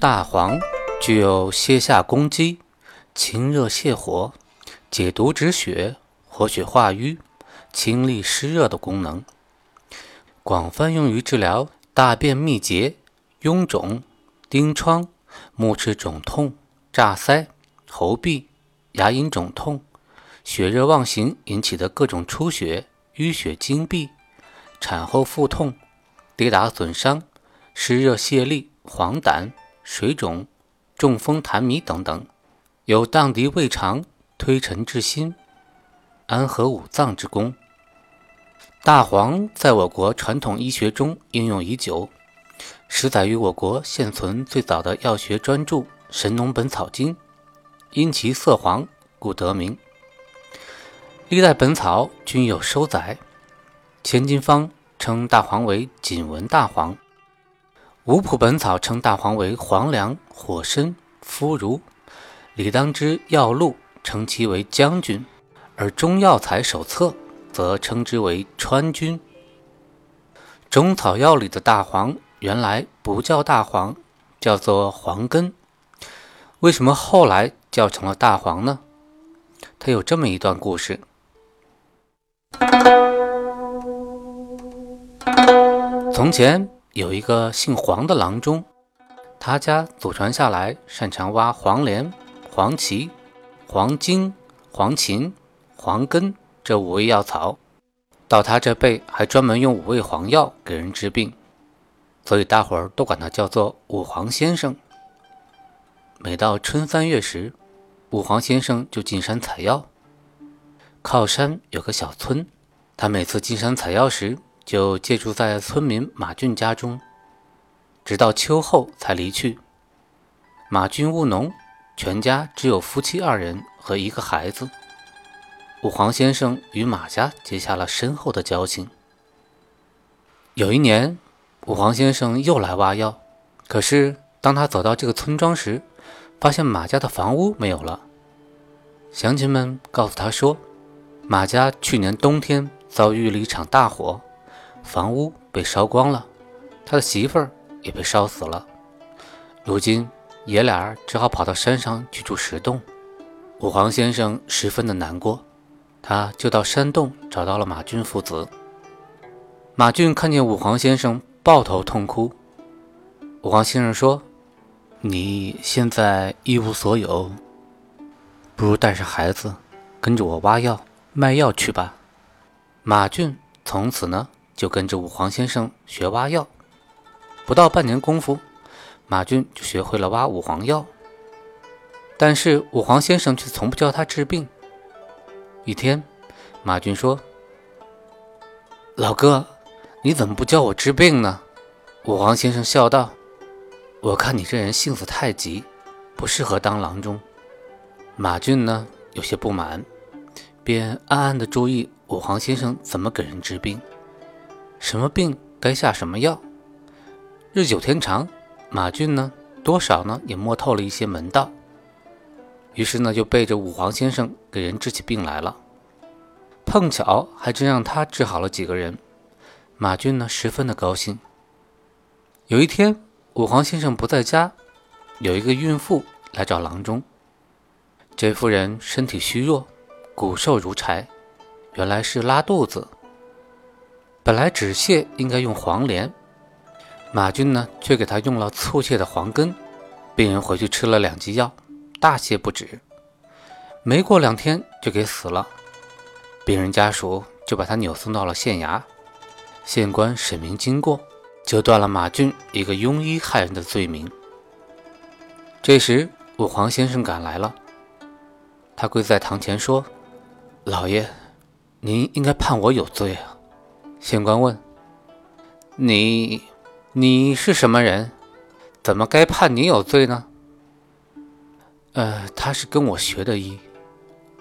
大黄具有泻下攻积、清热泻火、解毒止血、活血化瘀、清利湿热的功能，广泛用于治疗大便秘结、臃肿、疔疮、目赤肿痛、炸腮、喉痹、牙龈肿痛、血热妄行引起的各种出血、淤血经闭、产后腹痛、跌打损伤、湿热泄痢、黄疸。水肿、中风、痰迷等等，有荡涤胃肠、推陈至新、安和五脏之功。大黄在我国传统医学中应用已久，始载于我国现存最早的药学专著《神农本草经》，因其色黄，故得名。历代本草均有收载，《千金方》称大黄为锦纹大黄。五谱本草称大黄为黄粱、火参、肤如，李当之药录称其为将军，而中药材手册则称之为川军。中草药里的大黄原来不叫大黄，叫做黄根。为什么后来叫成了大黄呢？它有这么一段故事：从前。有一个姓黄的郎中，他家祖传下来擅长挖黄连、黄芪、黄精、黄芩、黄根这五味药草。到他这辈还专门用五味黄药给人治病，所以大伙儿都管他叫做五黄先生。每到春三月时，五黄先生就进山采药。靠山有个小村，他每次进山采药时。就借住在村民马俊家中，直到秋后才离去。马俊务农，全家只有夫妻二人和一个孩子。武黄先生与马家结下了深厚的交情。有一年，武黄先生又来挖药，可是当他走到这个村庄时，发现马家的房屋没有了。乡亲们告诉他说，马家去年冬天遭遇了一场大火。房屋被烧光了，他的媳妇儿也被烧死了。如今爷俩只好跑到山上去住石洞。武黄先生十分的难过，他就到山洞找到了马俊父子。马俊看见武黄先生抱头痛哭，武黄先生说：“你现在一无所有，不如带上孩子，跟着我挖药卖药去吧。”马俊从此呢。就跟着武黄先生学挖药，不到半年功夫，马俊就学会了挖五黄药。但是武黄先生却从不教他治病。一天，马俊说：“老哥，你怎么不教我治病呢？”武黄先生笑道：“我看你这人性子太急，不适合当郎中。”马俊呢，有些不满，便暗暗地注意武黄先生怎么给人治病。什么病该下什么药，日久天长，马俊呢多少呢也摸透了一些门道，于是呢就背着武黄先生给人治起病来了。碰巧还真让他治好了几个人，马俊呢十分的高兴。有一天，武黄先生不在家，有一个孕妇来找郎中。这妇人身体虚弱，骨瘦如柴，原来是拉肚子。本来止泻应该用黄连，马俊呢却给他用了促泻的黄根。病人回去吃了两剂药，大泻不止，没过两天就给死了。病人家属就把他扭送到了县衙，县官审明经过，就断了马俊一个庸医害人的罪名。这时武黄先生赶来了，他跪在堂前说：“老爷，您应该判我有罪啊。县官问：“你，你是什么人？怎么该判你有罪呢？”呃，他是跟我学的医，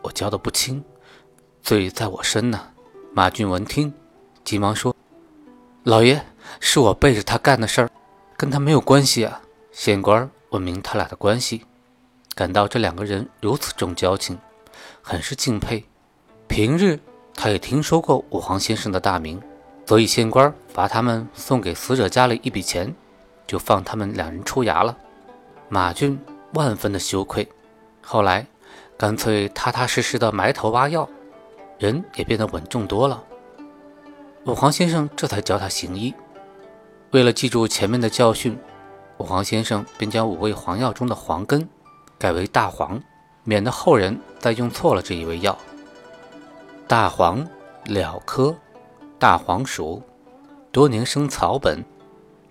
我教的不轻，罪在我身呢。马俊闻听，急忙说：“老爷，是我背着他干的事儿，跟他没有关系啊。”县官问明他俩的关系，感到这两个人如此重交情，很是敬佩。平日他也听说过武皇先生的大名，所以县官罚他们送给死者家里一笔钱，就放他们两人出衙了。马俊万分的羞愧，后来干脆踏踏实实的埋头挖药。人也变得稳重多了。武皇先生这才教他行医。为了记住前面的教训，武皇先生便将五味黄药中的黄根改为大黄，免得后人再用错了这一味药。大黄，蓼科，大黄属，多年生草本，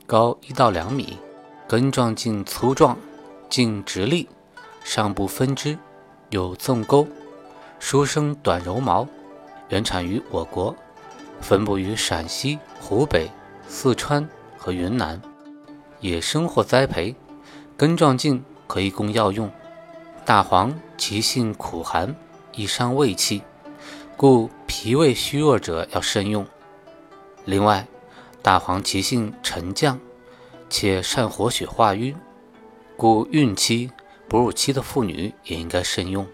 高一到两米，根状茎粗壮，茎直立，上部分枝，有纵沟，书生短柔毛。原产于我国，分布于陕西、湖北、四川和云南，野生或栽培。根状茎可以供药用。大黄其性苦寒，易伤胃气，故脾胃虚弱者要慎用。另外，大黄其性沉降，且善活血化瘀，故孕期、哺乳期的妇女也应该慎用。